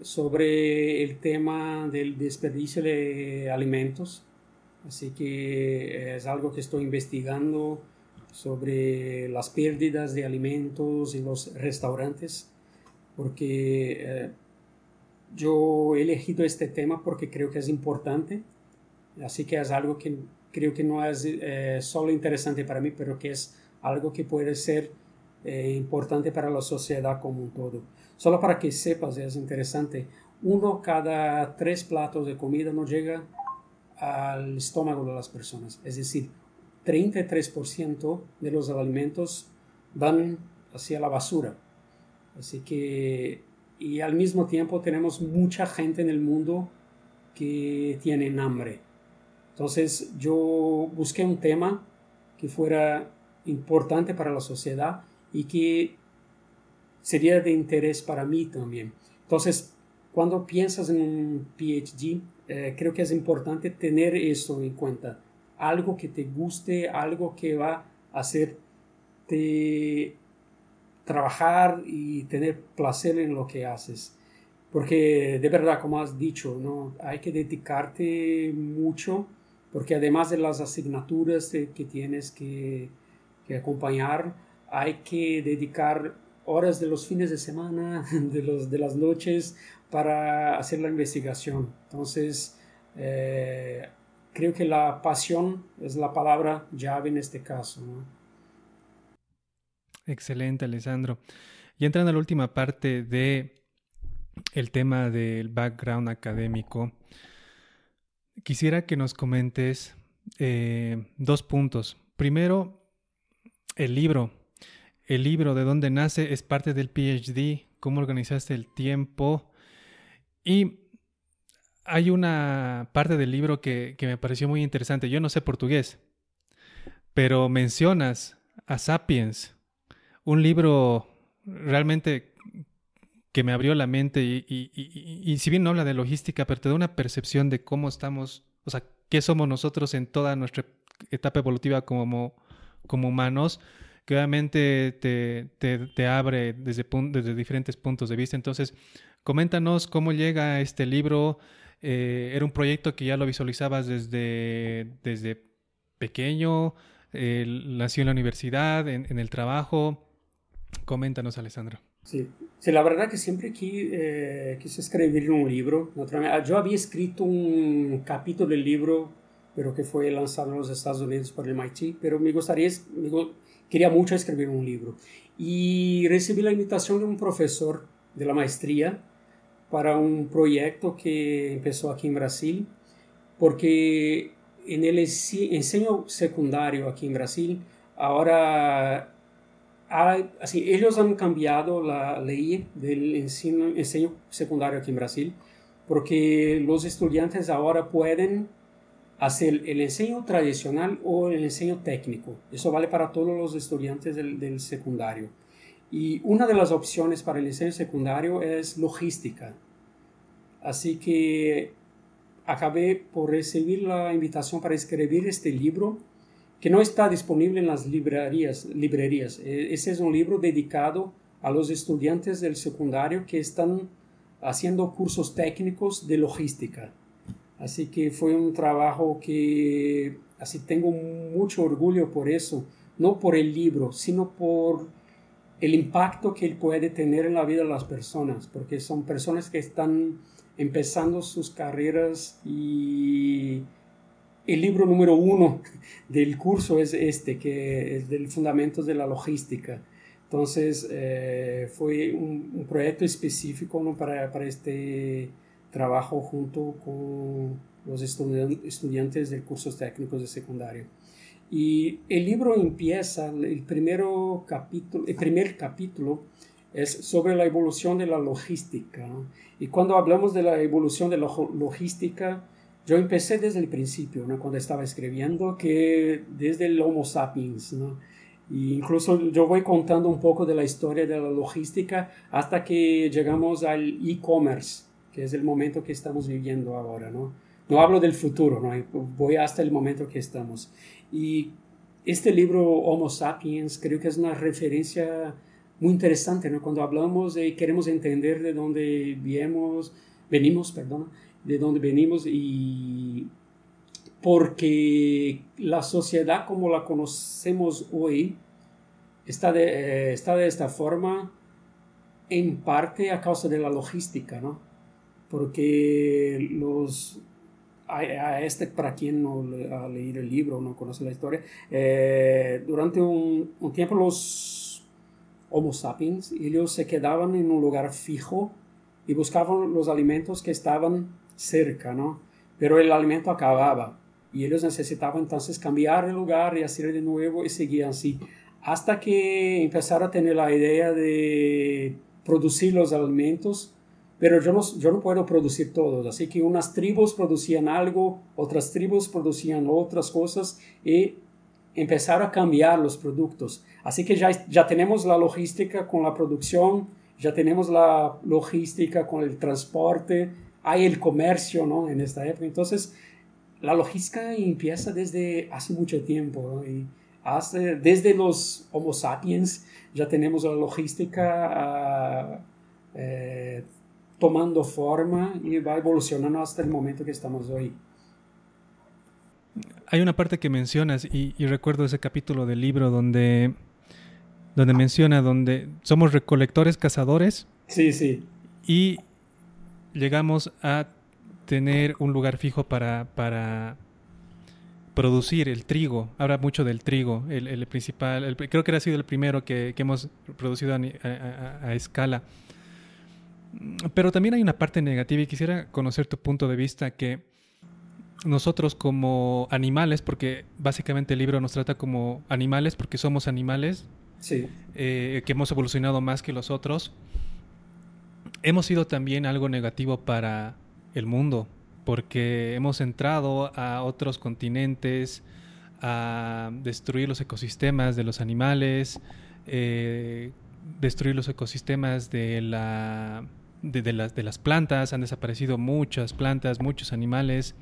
sobre el tema del desperdicio de alimentos Así que es algo que estoy investigando sobre las pérdidas de alimentos en los restaurantes, porque eh, yo he elegido este tema porque creo que es importante, así que es algo que creo que no es eh, solo interesante para mí, pero que es algo que puede ser eh, importante para la sociedad como un todo. Solo para que sepas, es interesante, uno cada tres platos de comida no llega al estómago de las personas. Es decir, 33% de los alimentos van hacia la basura. Así que, y al mismo tiempo tenemos mucha gente en el mundo que tiene hambre. Entonces yo busqué un tema que fuera importante para la sociedad y que sería de interés para mí también. Entonces, cuando piensas en un PhD, eh, creo que es importante tener eso en cuenta. Algo que te guste, algo que va a hacerte trabajar y tener placer en lo que haces. Porque de verdad, como has dicho, ¿no? hay que dedicarte mucho, porque además de las asignaturas que tienes que, que acompañar, hay que dedicar horas de los fines de semana, (laughs) de, los, de las noches, para hacer la investigación. Entonces, eh, creo que la pasión es la palabra llave en este caso. Excelente, Alessandro. Y entrando a la última parte de el tema del background académico, quisiera que nos comentes eh, dos puntos. Primero, el libro. El libro de dónde nace es parte del PhD, cómo organizaste el tiempo, y hay una parte del libro que, me pareció muy interesante. Yo no sé portugués, pero mencionas a Sapiens, un libro realmente que me abrió la mente y, y, si bien no habla de logística, pero te da una percepción de cómo estamos, o sea, qué somos nosotros en toda nuestra etapa evolutiva como, como humanos, que obviamente te, te, abre desde, desde diferentes puntos de vista. Entonces, Coméntanos cómo llega este libro. Eh, ¿Era un proyecto que ya lo visualizabas desde, desde pequeño? ¿Nació en la universidad, en, el trabajo? Coméntanos, Alessandro. Sí, sí la verdad que siempre eh, quise escribir un libro. Yo había escrito un capítulo del libro, pero que fue lanzado en los Estados Unidos por el MIT, pero me gustaría, quería mucho escribir un libro. Y recibí la invitación de un profesor de la maestría para un proyecto que empezó aquí en Brasil, porque en el enseño secundario aquí en Brasil, ahora así, ellos han cambiado la ley del enseño secundario aquí en Brasil, porque los estudiantes ahora pueden hacer el enseño tradicional o el enseño técnico. Eso vale para todos los estudiantes del, del secundario. Y una de las opciones para el enseño secundario es logística. Así que acabé por recibir la invitación para escribir este libro que no está disponible en las librerías. librerías. Ese es un libro dedicado a los estudiantes del secundario que están haciendo cursos técnicos de logística. Así que fue un trabajo que así tengo mucho orgullo por eso, no por el libro, sino por el impacto que él puede tener en la vida de las personas, porque son personas que están empezando sus carreras y el libro número uno del curso es este, que es del Fundamentos de la Logística. Entonces, eh, fue un, proyecto específico para, este trabajo junto con los estudiantes del cursos técnicos de secundario. Y el libro empieza, el, primero capítulo, el primer capítulo es sobre la evolución de la logística. Y cuando hablamos de la evolución de la logística, yo empecé desde el principio, ¿no? cuando estaba escribiendo, que desde el Homo sapiens. ¿no? Y incluso yo voy contando un poco de la historia de la logística hasta que llegamos al e-commerce, que es el momento que estamos viviendo ahora. No, no hablo del futuro, ¿no? voy hasta el momento que estamos. Y este libro Homo Sapiens creo que es una referencia muy interesante, ¿no? Cuando hablamos y queremos entender de dónde venimos, venimos, perdón, de dónde venimos y porque la sociedad como la conocemos hoy está de, eh, está de esta forma en parte a causa de la logística, ¿no? Porque los, a, este, para quien no ha leído el libro, no conoce la historia, eh, durante un, un, tiempo los Homo sapiens, ellos se quedaban en un lugar fijo y buscaban los alimentos que estaban cerca, ¿no? Pero el alimento acababa y ellos necesitaban entonces cambiar el lugar y hacer de nuevo y seguían así. Hasta que empezaron a tener la idea de producir los alimentos pero yo no, yo no puedo producir todos. Así que unas tribus producían algo, otras tribus producían otras cosas y empezaron a cambiar los productos. Así que ya, ya tenemos la logística con la producción, ya tenemos la logística con el transporte, hay el comercio ¿no? en esta época. Entonces, la logística empieza desde hace mucho tiempo. Y hace, desde los Homo sapiens ya tenemos la logística. Uh, tomando forma y va evolucionando hasta el momento que estamos hoy. Hay una parte que mencionas y, recuerdo ese capítulo del libro donde, donde menciona donde somos recolectores, cazadores. Sí, sí. Y llegamos a tener un lugar fijo para, para producir el trigo. Habla mucho del trigo, el, principal, creo que ha sido el primero que, hemos producido a escala. Pero también hay una parte negativa y quisiera conocer tu punto de vista que nosotros como animales, porque básicamente el libro nos trata como animales porque somos animales, eh, que hemos evolucionado más que los otros, hemos sido también algo negativo para el mundo, porque hemos entrado a otros continentes a destruir los ecosistemas de los animales, eh, destruir los ecosistemas de la de, las, de las plantas, han desaparecido muchas plantas, muchos animales.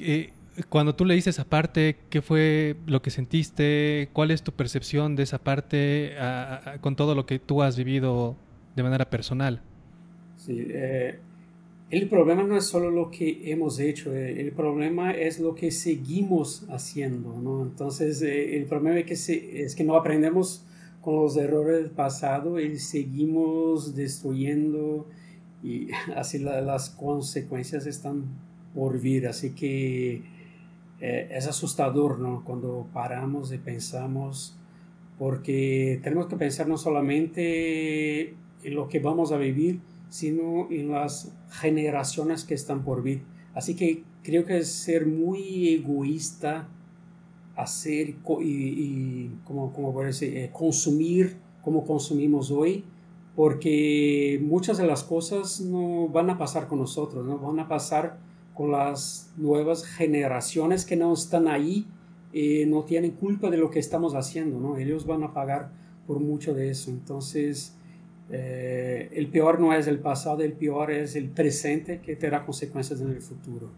Eh, cuando tú leíste esa parte, ¿qué fue lo que sentiste? ¿Cuál es tu percepción de esa parte con todo lo que tú has vivido de manera personal? Sí, eh, el problema no es solo lo que hemos hecho, eh, el problema es lo que seguimos haciendo, ¿no? Entonces, el problema es que, es que no aprendemos con los errores del pasado y seguimos destruyendo y (laughs) así las consecuencias están por vir. Así que eh, es asustador ¿no? cuando paramos y pensamos, porque tenemos que pensar no solamente en lo que vamos a vivir, sino en las generaciones que están por vir. Así que creo que es ser muy egoísta hacer y, como, como decir, eh, consumir como consumimos hoy, porque muchas de las cosas no van a pasar con nosotros, no van a pasar con las nuevas generaciones que no están ahí, eh, no tienen culpa de lo que estamos haciendo, ¿no? Ellos van a pagar por mucho de eso. Entonces, eh, el peor no es el pasado, el peor es el presente que tendrá consecuencias en el futuro.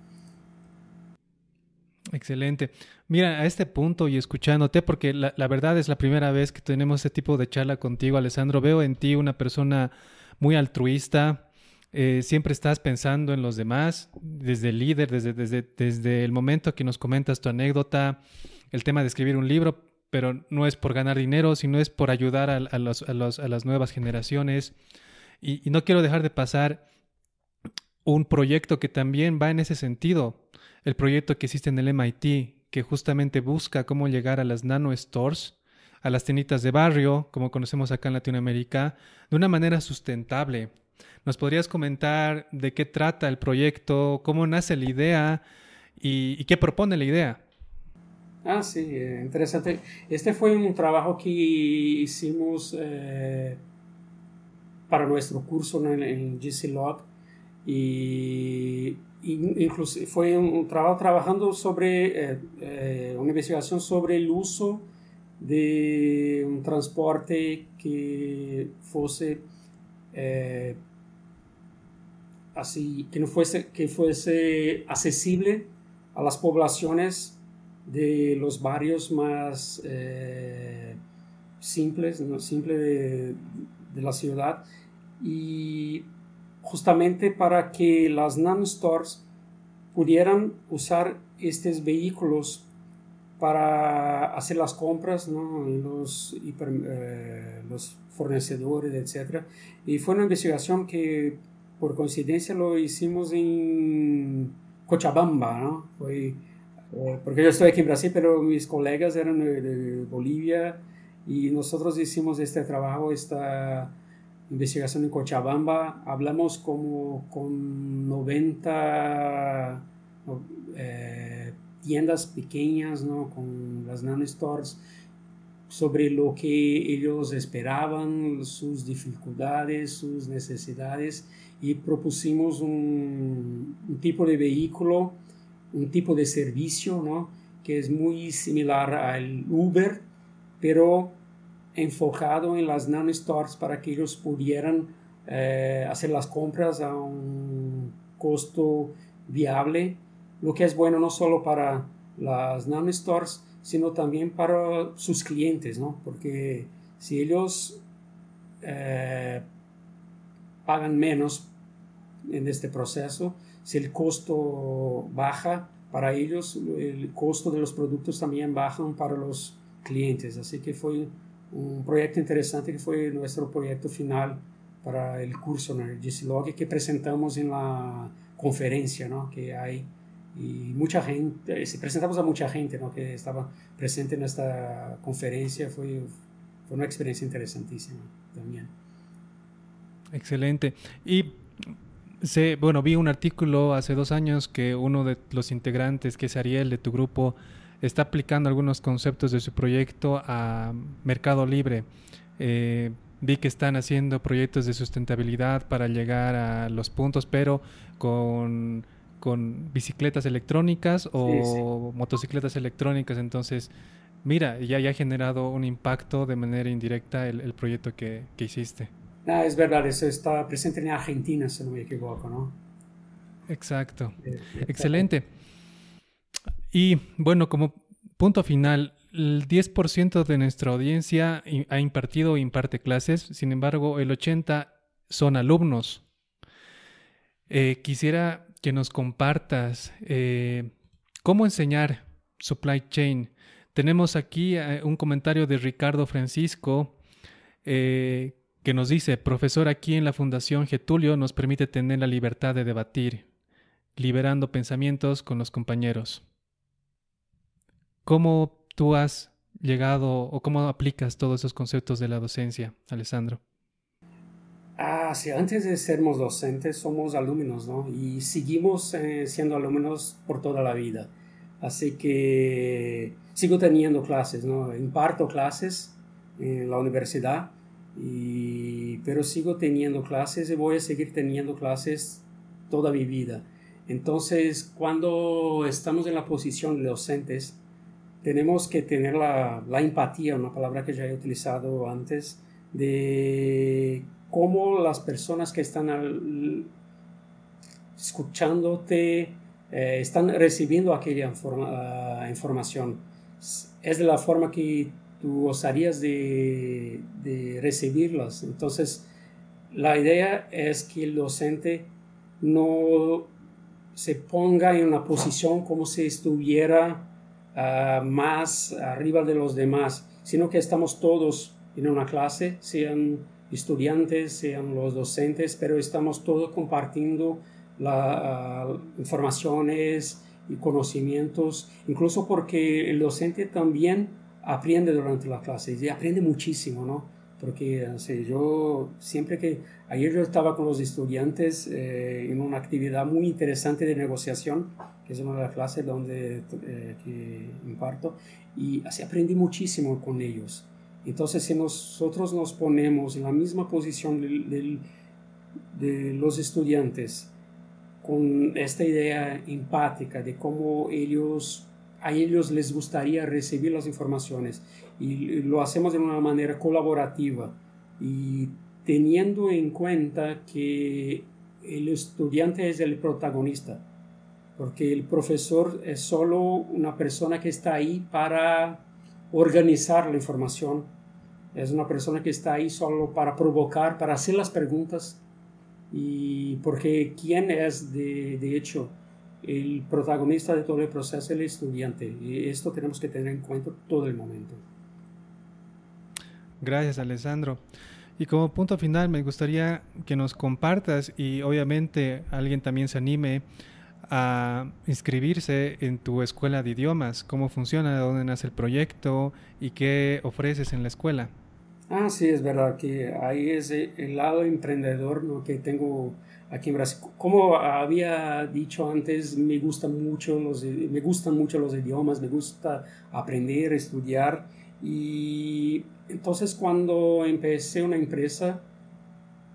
Excelente. Mira, a este punto y escuchándote, porque la, verdad es la primera vez que tenemos este tipo de charla contigo, Alessandro. Veo en ti una persona muy altruista. Eh, siempre estás pensando en los demás, desde el líder, desde, desde, desde el momento que nos comentas tu anécdota, el tema de escribir un libro, pero no es por ganar dinero, sino es por ayudar a, las nuevas generaciones. Y, y no quiero dejar de pasar un proyecto que también va en ese sentido el proyecto que existe en el MIT, que justamente busca cómo llegar a las nano stores, a las tienditas de barrio, como conocemos acá en Latinoamérica, de una manera sustentable. ¿Nos podrías comentar de qué trata el proyecto, cómo nace la idea y, qué propone la idea? Ah, sí, eh, interesante. Este fue un trabajo que hicimos eh, para nuestro curso en, en GC Log y incluso fue un, trabajo trabajando sobre eh, una investigación sobre el uso de un transporte que fuese así que no fuese que fuese accesible a las poblaciones de los barrios más simples no simple de, la ciudad y justamente para que las non-stores pudieran usar estos vehículos para hacer las compras, ¿no? los, eh, los fornecedores, etc. Y fue una investigación que por coincidencia lo hicimos en Cochabamba, ¿no? Fue, eh, porque yo estoy aquí en Brasil, pero mis colegas eran de, Bolivia y nosotros hicimos este trabajo, esta investigación en Cochabamba. Hablamos como con 90 eh, tiendas pequeñas, ¿no? Con las nano stores sobre lo que ellos esperaban, sus dificultades, sus necesidades y propusimos un, tipo de vehículo, un tipo de servicio, ¿no? que es muy similar al Uber, pero enfocado en las non-stores para que ellos pudieran eh, hacer las compras a un costo viable, lo que es bueno no solo para las non-stores, sino también para sus clientes, ¿no? porque si ellos eh, pagan menos en este proceso. Si el costo baja para ellos, el costo de los productos también bajan para los clientes. Así que fue un proyecto interesante que fue nuestro proyecto final para el curso en el que presentamos en la conferencia ¿no? que hay y mucha gente, se presentamos a mucha gente ¿no? que estaba presente en esta conferencia, fue, fue una experiencia interesantísima también. Excelente. Y bueno, vi un artículo hace dos años que uno de los integrantes, que es Ariel de tu grupo, está aplicando algunos conceptos de su proyecto a Mercado Libre. Eh, vi que están haciendo proyectos de sustentabilidad para llegar a los puntos, pero con, bicicletas electrónicas o motocicletas electrónicas. Entonces, mira, ya, ha generado un impacto de manera indirecta el, proyecto que hiciste. Ah, es verdad, eso está presente en Argentina, si no me equivoco, ¿no? Exacto. Excelente. Y bueno, como punto final, el 10% de nuestra audiencia ha impartido o imparte clases, sin embargo, el 80% son alumnos. Eh, quisiera que nos compartas eh, cómo enseñar supply chain. Tenemos aquí eh, un comentario de Ricardo Francisco que nos dice, profesor, aquí en la Fundación Getulio nos permite tener la libertad de debatir, liberando pensamientos con los compañeros. ¿Cómo tú has llegado o cómo aplicas todos esos conceptos de la docencia, Alessandro? Ah, sí, antes de sermos docentes somos alumnos, ¿no? Y seguimos eh, siendo alumnos por toda la vida. Así que sigo teniendo clases, ¿no? Imparto clases en la universidad y, pero sigo teniendo clases y voy a seguir teniendo clases toda mi vida. Entonces, cuando estamos en la posición de docentes, tenemos que tener la, la empatía, una palabra que ya he utilizado antes, de cómo las personas que están escuchándote eh, están recibiendo aquella ah, información. Es de la forma que tú osarías de, de recibirlas. Entonces, la idea es que el docente no se ponga en una posición como si estuviera ah, más arriba de los demás, sino que estamos todos en una clase, sean estudiantes, sean los docentes, pero estamos todos compartiendo las ah, informaciones y conocimientos, incluso porque el docente también aprende durante la clase y aprende muchísimo, ¿no? Porque yo siempre que ayer yo estaba con los estudiantes eh, en una actividad muy interesante de negociación, que es una de las clases donde eh, imparto, y así aprendí muchísimo con ellos. Entonces, si nosotros nos ponemos en la misma posición de los estudiantes, con esta idea empática de cómo ellos a ellos les gustaría recibir las informaciones. Y lo hacemos de una manera colaborativa. Y teniendo en cuenta que el estudiante es el protagonista, porque el profesor es solo una persona que está ahí para organizar la información, es una persona que está ahí solo para provocar, para hacer las preguntas, y porque quién es de, de hecho el protagonista de todo el proceso es el estudiante y esto tenemos que tener en cuenta todo el momento. Gracias, Alessandro. Y como punto final, me gustaría que nos compartas y obviamente alguien también se anime a inscribirse en tu escuela de idiomas. ¿Cómo funciona? ¿De dónde nace el proyecto? ¿Y qué ofreces en la escuela? Ah, sí, es verdad que ahí es el lado emprendedor ¿no? que tengo aquí en Brasil. Como había dicho antes, me, gusta mucho los, me gustan mucho los idiomas, me gusta aprender, estudiar. Y entonces cuando empecé una empresa,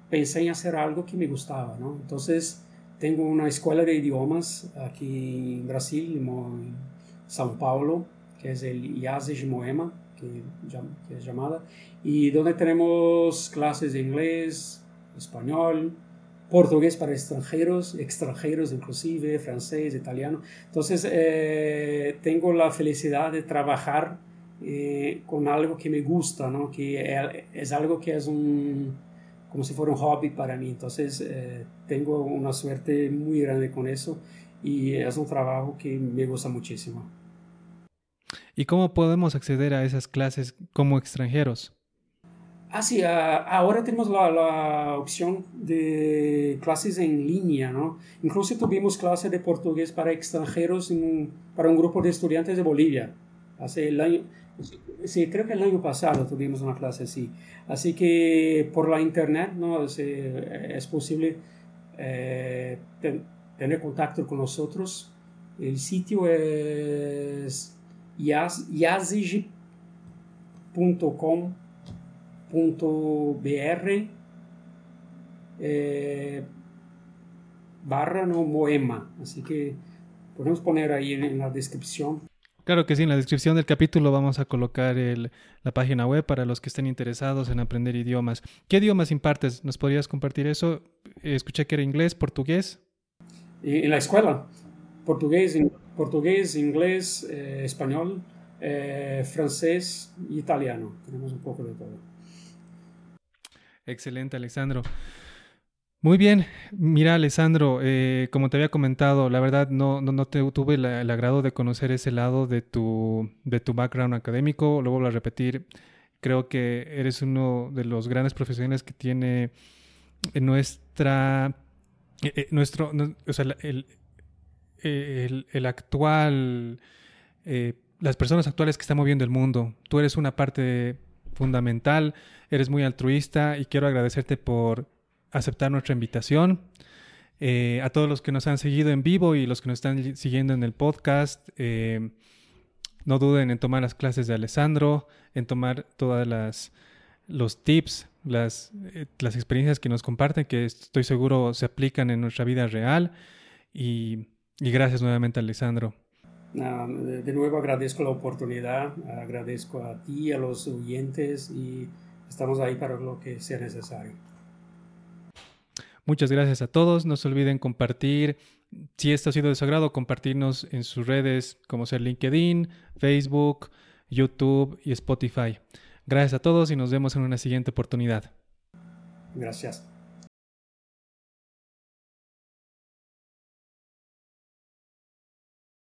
pensé en hacer algo que me gustaba. ¿no? Entonces tengo una escuela de idiomas aquí en Brasil, en São Paulo, que es el IASE de Moema, que, que es llamada, y donde tenemos clases de inglés, español, portugués para extranjeros, extranjeros inclusive, francés, italiano. Entonces, eh, tengo la felicidad de trabajar eh, con algo que me gusta, ¿no? que es algo que es un, como si fuera un hobby para mí. Entonces, eh, tengo una suerte muy grande con eso y es un trabajo que me gusta muchísimo. ¿Y cómo podemos acceder a esas clases como extranjeros? Ah, sí, ah, ahora tenemos la, opción de clases en línea, ¿no? Incluso tuvimos clases de portugués para extranjeros para un grupo de estudiantes de Bolivia. Hace el año, sí, creo que el año pasado tuvimos una clase así. Así que por la internet, ¿no? Es, es posible eh, tener contacto con nosotros. El sitio es yazig.com .br eh, barra no moema. Así que podemos poner ahí en, la descripción. Claro que sí, en la descripción del capítulo vamos a colocar la página web para los que estén interesados en aprender idiomas. ¿Qué idiomas impartes? ¿Nos podrías compartir eso? Escuché que era inglés, portugués. En la escuela, portugués, portugués inglés, eh, español, eh, francés y italiano. Tenemos un poco de todo. Excelente, Alexandro. Muy bien, mira Alessandro, eh, como te había comentado, la verdad no, no, te, tuve el agrado de conocer ese lado de tu, de tu background académico, lo vuelvo a repetir, creo que eres uno de los grandes profesionales que tiene nuestra, nuestro, o sea, el, el, el actual, las personas actuales que están moviendo el mundo, tú eres una parte fundamental, eres muy altruista y quiero agradecerte por aceptar nuestra invitación. Eh, a todos los que nos han seguido en vivo y los que nos están siguiendo en el podcast, eh, no duden en tomar las clases de Alessandro, en tomar todas las los tips, las, eh, las experiencias que nos comparten, que estoy seguro se aplican en nuestra vida real. Y, y gracias nuevamente, Alessandro. de nuevo agradezco la oportunidad, agradezco a ti, a los oyentes y estamos ahí para lo que sea necesario. Muchas gracias a todos. No se olviden compartir. Si esto ha sido de su agrado, compartirnos en sus redes como ser LinkedIn, Facebook, YouTube y Spotify. Gracias a todos y nos vemos en una siguiente oportunidad. Gracias.